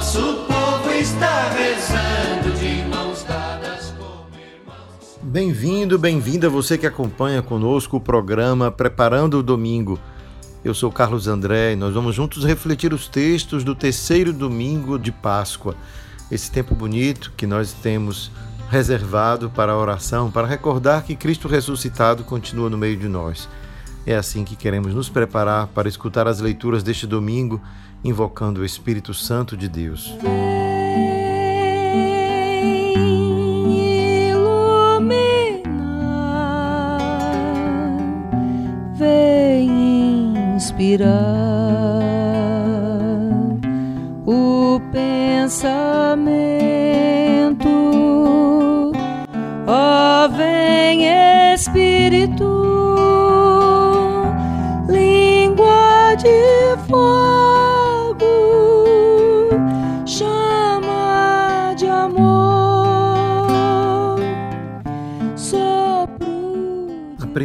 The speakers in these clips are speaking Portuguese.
Nosso povo está rezando de mãos dadas como irmãos. Bem-vindo, bem-vinda você que acompanha conosco o programa Preparando o Domingo. Eu sou Carlos André e nós vamos juntos refletir os textos do terceiro domingo de Páscoa. Esse tempo bonito que nós temos reservado para a oração, para recordar que Cristo ressuscitado continua no meio de nós. É assim que queremos nos preparar para escutar as leituras deste domingo, invocando o Espírito Santo de Deus. Vem inspirar o pensamento. Ó, vem Espírito,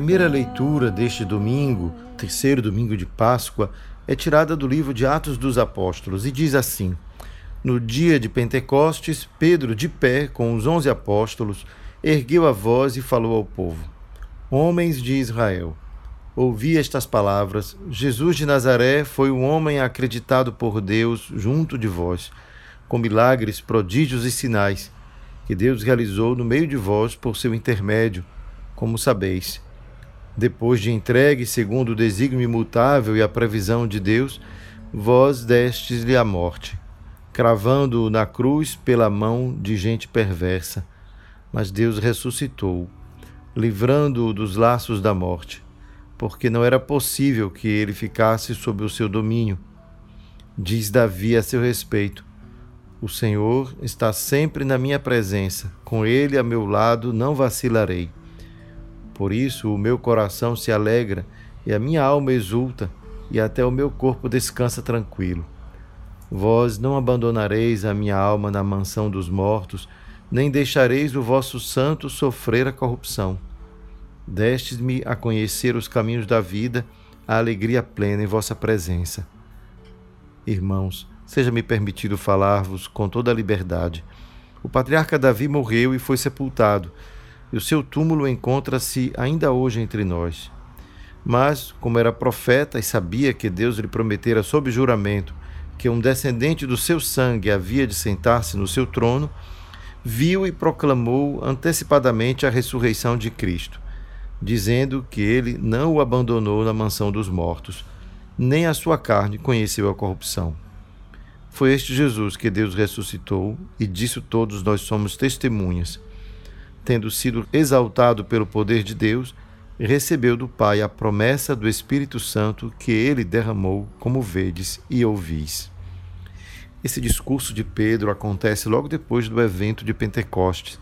primeira leitura deste domingo, terceiro domingo de Páscoa, é tirada do livro de Atos dos Apóstolos e diz assim: No dia de Pentecostes, Pedro, de pé com os onze apóstolos, ergueu a voz e falou ao povo: Homens de Israel, ouvi estas palavras: Jesus de Nazaré foi um homem acreditado por Deus junto de vós, com milagres, prodígios e sinais que Deus realizou no meio de vós por seu intermédio, como sabeis. Depois de entregue segundo o desígnio imutável e a previsão de Deus, vós destes-lhe a morte, cravando-o na cruz pela mão de gente perversa. Mas Deus ressuscitou, livrando-o dos laços da morte, porque não era possível que ele ficasse sob o seu domínio. Diz Davi a seu respeito: O Senhor está sempre na minha presença, com ele a meu lado não vacilarei. Por isso o meu coração se alegra e a minha alma exulta, e até o meu corpo descansa tranquilo. Vós não abandonareis a minha alma na mansão dos mortos, nem deixareis o vosso santo sofrer a corrupção. Destes-me a conhecer os caminhos da vida, a alegria plena em vossa presença. Irmãos, seja-me permitido falar-vos com toda a liberdade. O patriarca Davi morreu e foi sepultado, e o seu túmulo encontra-se ainda hoje entre nós. Mas, como era profeta e sabia que Deus lhe prometera sob juramento que um descendente do seu sangue havia de sentar-se no seu trono, viu e proclamou antecipadamente a ressurreição de Cristo, dizendo que ele não o abandonou na mansão dos mortos, nem a sua carne conheceu a corrupção. Foi este Jesus que Deus ressuscitou, e disso todos nós somos testemunhas. Tendo sido exaltado pelo poder de Deus, recebeu do Pai a promessa do Espírito Santo que ele derramou, como vedes e ouvis. Esse discurso de Pedro acontece logo depois do evento de Pentecostes,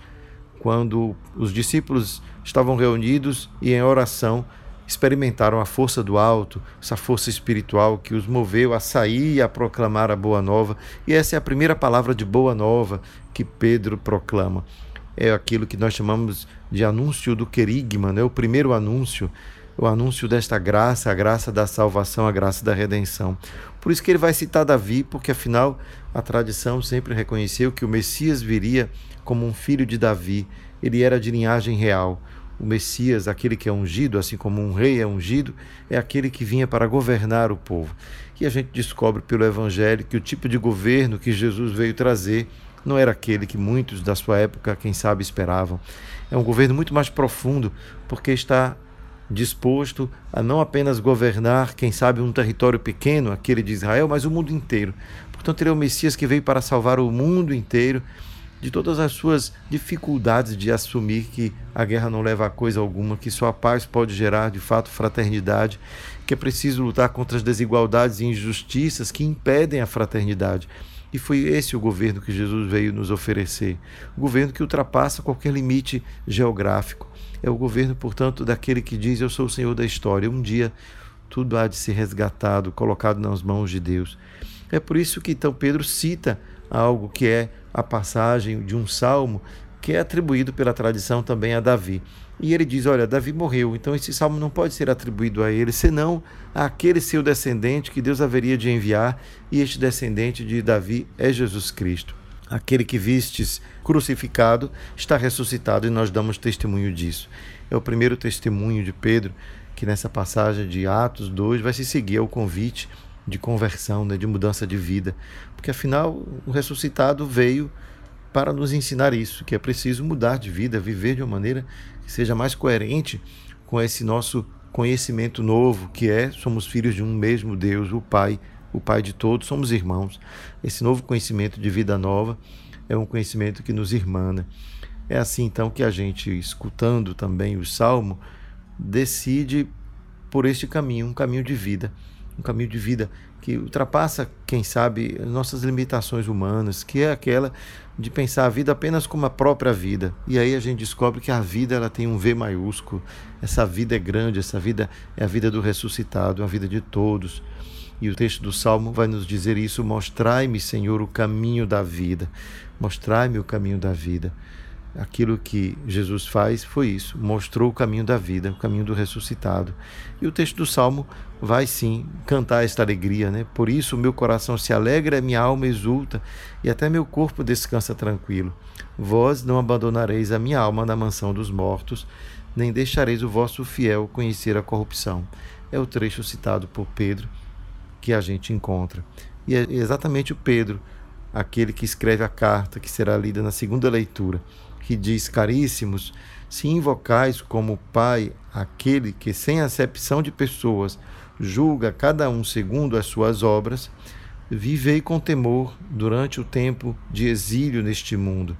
quando os discípulos estavam reunidos e em oração experimentaram a força do alto, essa força espiritual que os moveu a sair e a proclamar a boa nova. E essa é a primeira palavra de boa nova que Pedro proclama. É aquilo que nós chamamos de anúncio do querigma, né? o primeiro anúncio, o anúncio desta graça, a graça da salvação, a graça da redenção. Por isso que ele vai citar Davi, porque afinal a tradição sempre reconheceu que o Messias viria como um filho de Davi, ele era de linhagem real. O Messias, aquele que é ungido, assim como um rei é ungido, é aquele que vinha para governar o povo. E a gente descobre pelo Evangelho que o tipo de governo que Jesus veio trazer não era aquele que muitos da sua época, quem sabe, esperavam. É um governo muito mais profundo, porque está disposto a não apenas governar, quem sabe, um território pequeno, aquele de Israel, mas o mundo inteiro. Portanto, ele é o Messias que veio para salvar o mundo inteiro de todas as suas dificuldades de assumir que a guerra não leva a coisa alguma, que só a paz pode gerar de fato fraternidade, que é preciso lutar contra as desigualdades e injustiças que impedem a fraternidade. E foi esse o governo que Jesus veio nos oferecer. O governo que ultrapassa qualquer limite geográfico. É o governo, portanto, daquele que diz: Eu sou o Senhor da história. Um dia tudo há de ser resgatado, colocado nas mãos de Deus. É por isso que então Pedro cita algo que é a passagem de um salmo que é atribuído pela tradição também a Davi. E ele diz: Olha, Davi morreu, então esse salmo não pode ser atribuído a ele, senão àquele seu descendente que Deus haveria de enviar, e este descendente de Davi é Jesus Cristo. Aquele que vistes crucificado está ressuscitado e nós damos testemunho disso. É o primeiro testemunho de Pedro que nessa passagem de Atos 2 vai se seguir ao convite de conversão, né, de mudança de vida, porque afinal o ressuscitado veio para nos ensinar isso, que é preciso mudar de vida, viver de uma maneira que seja mais coerente com esse nosso conhecimento novo, que é somos filhos de um mesmo Deus, o Pai, o Pai de todos, somos irmãos. Esse novo conhecimento de vida nova é um conhecimento que nos irmana. É assim então que a gente, escutando também o salmo, decide por este caminho, um caminho de vida, um caminho de vida que ultrapassa, quem sabe, nossas limitações humanas, que é aquela de pensar a vida apenas como a própria vida. E aí a gente descobre que a vida ela tem um V maiúsculo. Essa vida é grande, essa vida é a vida do ressuscitado, a vida de todos. E o texto do Salmo vai nos dizer isso: Mostrai-me, Senhor, o caminho da vida. Mostrai-me o caminho da vida aquilo que Jesus faz foi isso, mostrou o caminho da vida, o caminho do ressuscitado. E o texto do Salmo vai sim cantar esta alegria, né? Por isso o meu coração se alegra, minha alma exulta e até meu corpo descansa tranquilo. Vós não abandonareis a minha alma na mansão dos mortos, nem deixareis o vosso fiel conhecer a corrupção. É o trecho citado por Pedro que a gente encontra. E é exatamente o Pedro, aquele que escreve a carta que será lida na segunda leitura que diz: Caríssimos, se invocais como Pai aquele que, sem acepção de pessoas, julga cada um segundo as suas obras, vivei com temor durante o tempo de exílio neste mundo.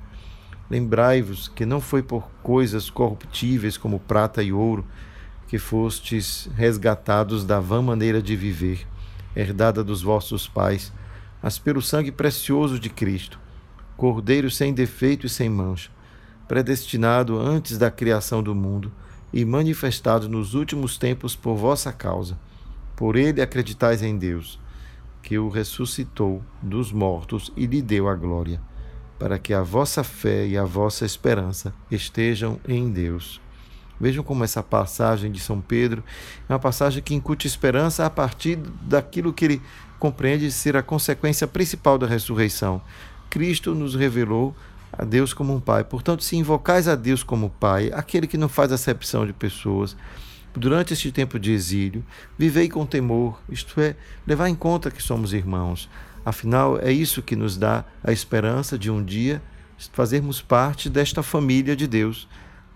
Lembrai-vos que não foi por coisas corruptíveis como prata e ouro que fostes resgatados da vã maneira de viver, herdada dos vossos pais, mas pelo sangue precioso de Cristo, cordeiro sem defeito e sem mancha predestinado antes da criação do mundo e manifestado nos últimos tempos por vossa causa. Por ele acreditais em Deus, que o ressuscitou dos mortos e lhe deu a glória, para que a vossa fé e a vossa esperança estejam em Deus. Vejam como essa passagem de São Pedro é uma passagem que incute esperança a partir daquilo que ele compreende ser a consequência principal da ressurreição. Cristo nos revelou a Deus como um Pai. Portanto, se invocais a Deus como Pai, aquele que não faz acepção de pessoas, durante este tempo de exílio, vivei com temor, isto é, levar em conta que somos irmãos. Afinal, é isso que nos dá a esperança de um dia fazermos parte desta família de Deus.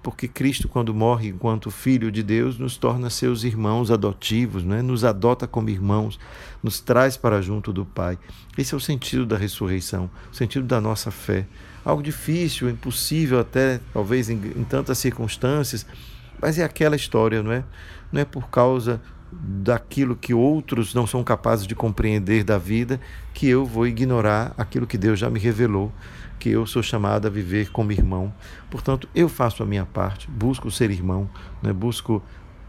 Porque Cristo, quando morre enquanto Filho de Deus, nos torna seus irmãos adotivos, né? nos adota como irmãos, nos traz para junto do Pai. Esse é o sentido da ressurreição, o sentido da nossa fé algo difícil, impossível até, talvez em, em tantas circunstâncias, mas é aquela história, não é? Não é por causa daquilo que outros não são capazes de compreender da vida que eu vou ignorar aquilo que Deus já me revelou, que eu sou chamado a viver como irmão. Portanto, eu faço a minha parte, busco ser irmão, né? busco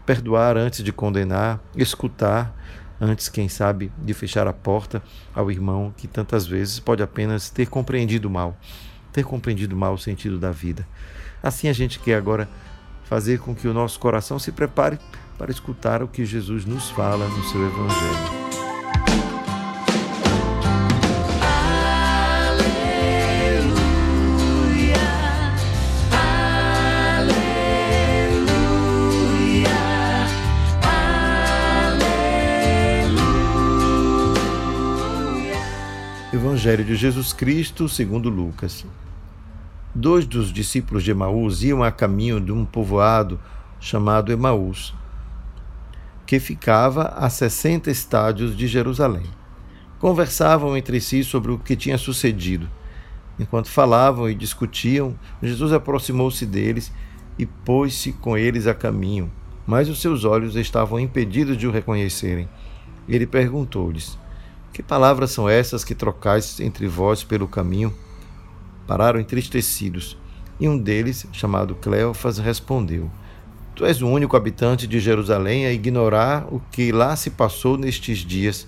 perdoar antes de condenar, escutar antes, quem sabe, de fechar a porta ao irmão que tantas vezes pode apenas ter compreendido mal ter compreendido mal o sentido da vida. Assim a gente quer agora fazer com que o nosso coração se prepare para escutar o que Jesus nos fala no seu Evangelho. Evangelho de Jesus Cristo, segundo Lucas. Dois dos discípulos de Emaús iam a caminho de um povoado chamado Emaús, que ficava a 60 estádios de Jerusalém. Conversavam entre si sobre o que tinha sucedido. Enquanto falavam e discutiam, Jesus aproximou-se deles e pôs-se com eles a caminho, mas os seus olhos estavam impedidos de o reconhecerem. Ele perguntou-lhes: Que palavras são essas que trocais entre vós pelo caminho? Pararam entristecidos, e um deles, chamado Cleofas, respondeu: Tu és o único habitante de Jerusalém a ignorar o que lá se passou nestes dias.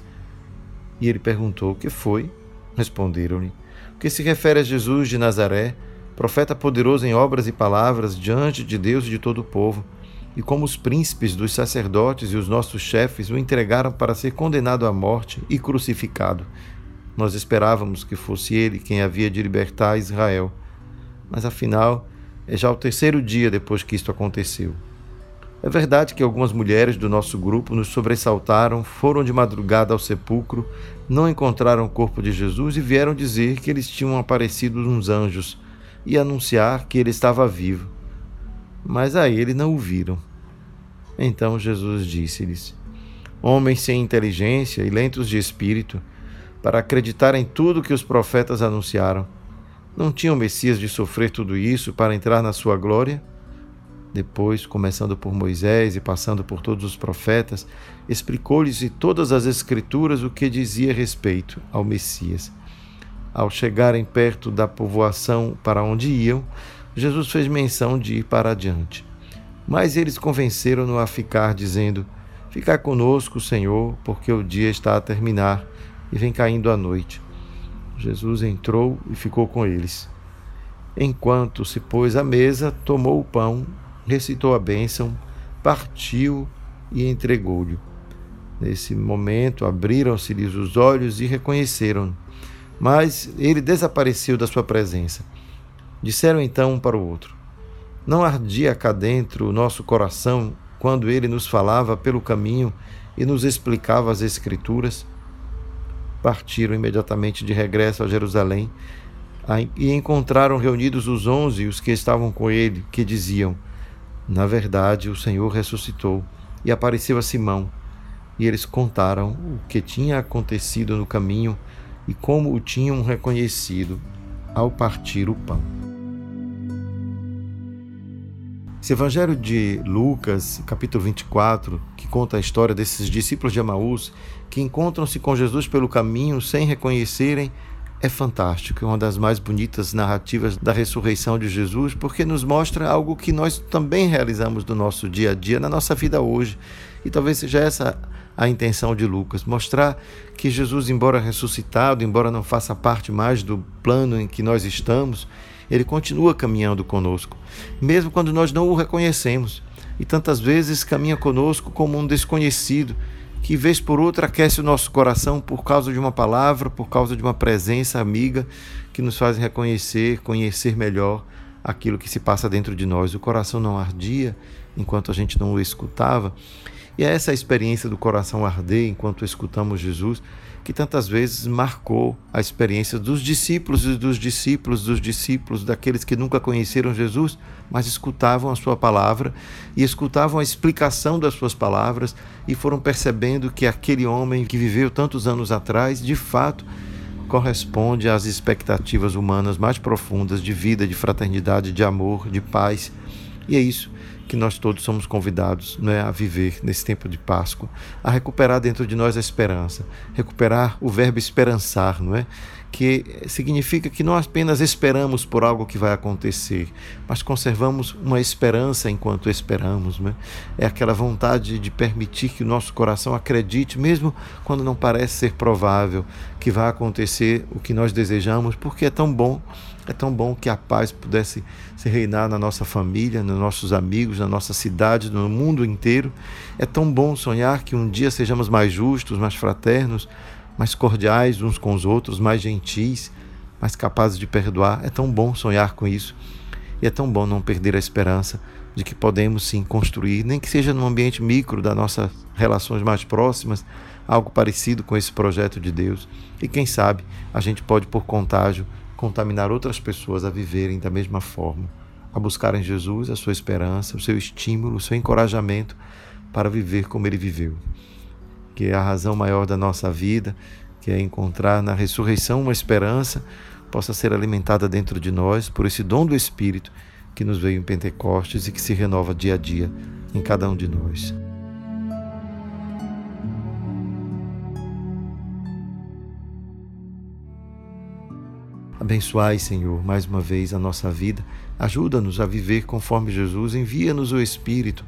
E ele perguntou: O que foi? Responderam-lhe: O que se refere a Jesus de Nazaré, profeta poderoso em obras e palavras diante de Deus e de todo o povo, e como os príncipes dos sacerdotes e os nossos chefes o entregaram para ser condenado à morte e crucificado. Nós esperávamos que fosse ele quem havia de libertar Israel. Mas afinal, é já o terceiro dia depois que isto aconteceu. É verdade que algumas mulheres do nosso grupo nos sobressaltaram, foram de madrugada ao sepulcro, não encontraram o corpo de Jesus e vieram dizer que eles tinham aparecido uns anjos e anunciar que ele estava vivo. Mas a ele não o viram. Então Jesus disse-lhes: Homens sem inteligência e lentos de espírito, para acreditar em tudo que os profetas anunciaram, não tinha o Messias de sofrer tudo isso para entrar na sua glória? Depois, começando por Moisés e passando por todos os profetas, explicou-lhes de todas as Escrituras o que dizia respeito ao Messias. Ao chegarem perto da povoação para onde iam, Jesus fez menção de ir para adiante. Mas eles convenceram-no a ficar, dizendo: Ficar conosco, Senhor, porque o dia está a terminar e vem caindo a noite. Jesus entrou e ficou com eles. Enquanto se pôs à mesa, tomou o pão recitou a bênção, partiu e entregou-lhe. Nesse momento, abriram-se-lhes os olhos e reconheceram. Mas ele desapareceu da sua presença. Disseram então um para o outro: Não ardia cá dentro o nosso coração quando ele nos falava pelo caminho e nos explicava as Escrituras? Partiram imediatamente de regresso a Jerusalém e encontraram reunidos os onze e os que estavam com ele, que diziam: na verdade, o Senhor ressuscitou e apareceu a Simão, e eles contaram o que tinha acontecido no caminho e como o tinham reconhecido ao partir o pão. Esse evangelho de Lucas, capítulo 24, que conta a história desses discípulos de Emaús que encontram-se com Jesus pelo caminho sem reconhecerem é fantástico, é uma das mais bonitas narrativas da ressurreição de Jesus, porque nos mostra algo que nós também realizamos no nosso dia a dia, na nossa vida hoje. E talvez seja essa a intenção de Lucas, mostrar que Jesus, embora ressuscitado, embora não faça parte mais do plano em que nós estamos, ele continua caminhando conosco, mesmo quando nós não o reconhecemos. E tantas vezes caminha conosco como um desconhecido que vez por outra aquece o nosso coração por causa de uma palavra, por causa de uma presença amiga que nos faz reconhecer, conhecer melhor aquilo que se passa dentro de nós. O coração não ardia enquanto a gente não o escutava. E é essa experiência do coração arder enquanto escutamos Jesus que tantas vezes marcou a experiência dos discípulos e dos discípulos dos discípulos, daqueles que nunca conheceram Jesus, mas escutavam a sua palavra e escutavam a explicação das suas palavras e foram percebendo que aquele homem que viveu tantos anos atrás, de fato, corresponde às expectativas humanas mais profundas de vida, de fraternidade, de amor, de paz. E é isso que nós todos somos convidados não é, a viver nesse tempo de Páscoa, a recuperar dentro de nós a esperança, recuperar o verbo esperançar, não é? que significa que não apenas esperamos por algo que vai acontecer, mas conservamos uma esperança enquanto esperamos. Né? É aquela vontade de permitir que o nosso coração acredite, mesmo quando não parece ser provável que vai acontecer o que nós desejamos, porque é tão bom é tão bom que a paz pudesse se reinar na nossa família, nos nossos amigos, na nossa cidade, no mundo inteiro. É tão bom sonhar que um dia sejamos mais justos, mais fraternos, mais cordiais uns com os outros, mais gentis, mais capazes de perdoar. É tão bom sonhar com isso. E é tão bom não perder a esperança de que podemos sim construir, nem que seja no ambiente micro das nossas relações mais próximas, algo parecido com esse projeto de Deus. E quem sabe a gente pode, por contágio, contaminar outras pessoas a viverem da mesma forma, a buscarem Jesus, a sua esperança, o seu estímulo, o seu encorajamento para viver como ele viveu. Que é a razão maior da nossa vida, que é encontrar na ressurreição uma esperança, possa ser alimentada dentro de nós por esse dom do Espírito que nos veio em Pentecostes e que se renova dia a dia em cada um de nós. Abençoai, Senhor, mais uma vez a nossa vida. Ajuda-nos a viver conforme Jesus. Envia-nos o Espírito.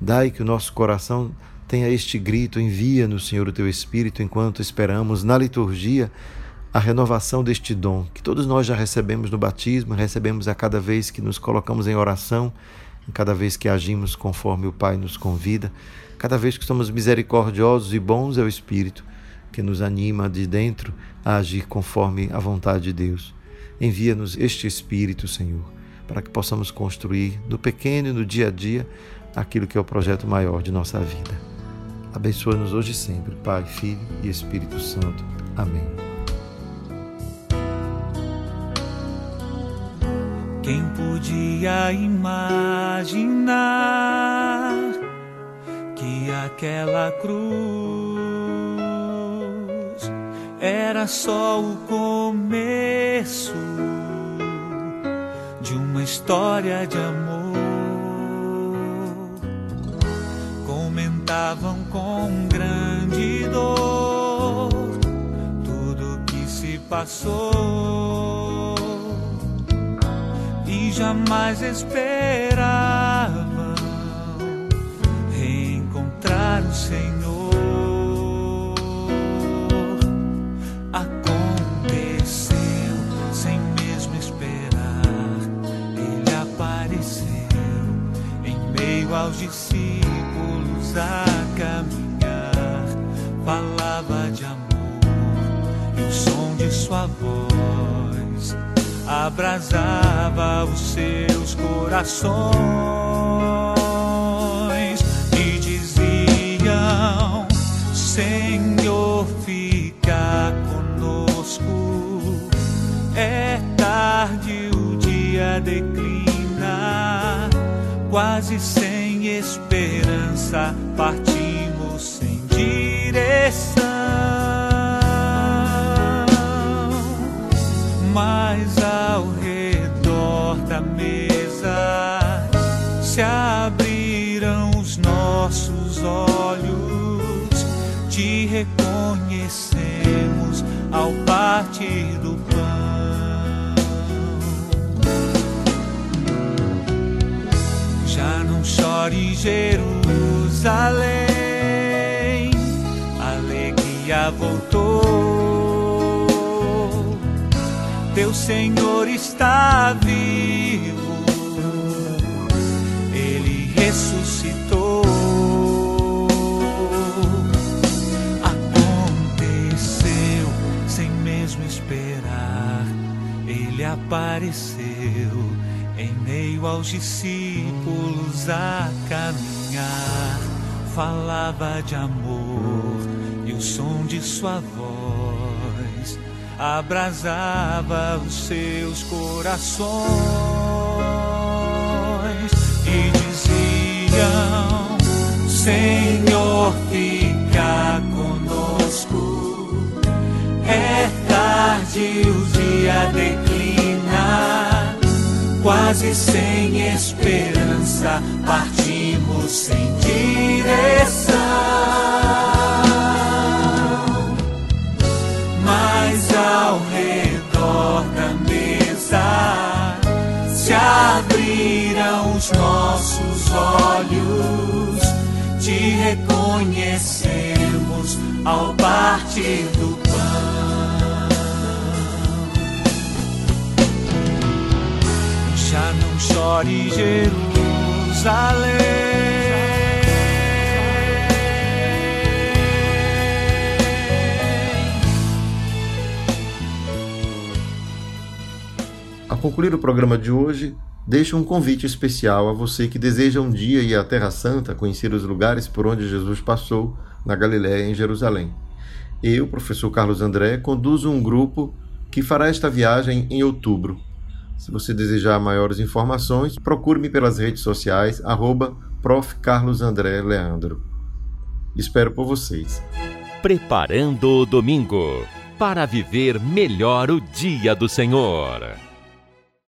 Dai que o nosso coração tenha este grito: envia-nos, Senhor, o teu Espírito, enquanto esperamos na liturgia a renovação deste dom que todos nós já recebemos no batismo, recebemos a cada vez que nos colocamos em oração, cada vez que agimos conforme o Pai nos convida, cada vez que somos misericordiosos e bons é o Espírito que nos anima de dentro a agir conforme a vontade de Deus. Envia-nos este Espírito, Senhor, para que possamos construir no pequeno e no dia a dia aquilo que é o projeto maior de nossa vida. Abençoa-nos hoje e sempre, Pai, Filho e Espírito Santo. Amém. Quem podia imaginar que aquela cruz era só o começo de uma história de amor? Comentavam com grande dor tudo que se passou jamais esperavam reencontrar o Senhor. A caminhar, falava de amor e o som de sua voz abrasava os seus corações e diziam: Senhor, fica conosco. É tarde, o dia declina, quase sem esperança, partimos sem direção. Mas ao redor da mesa se abriram os nossos olhos, te reconhecemos ao partir do pão. Chore Jerusalém, alegria voltou teu Senhor está vivo, Ele ressuscitou. Aconteceu sem mesmo esperar, Ele apareceu em meio aos discípulos a caminhar. Falava de amor e o som de sua voz abrasava os seus corações e diziam: Senhor, fica conosco. É tarde, o dia declina, quase sem esperança, partimos sem direção. Mas ao redor da mesa se abriram os nossos olhos, te reconhecemos ao partir do Já não chore Jerusalém. Concluir o programa de hoje, deixo um convite especial a você que deseja um dia ir à Terra Santa, conhecer os lugares por onde Jesus passou na Galiléia em Jerusalém. Eu, professor Carlos André, conduzo um grupo que fará esta viagem em outubro. Se você desejar maiores informações, procure-me pelas redes sociais, arroba. Espero por vocês. Preparando o domingo para viver melhor o dia do Senhor.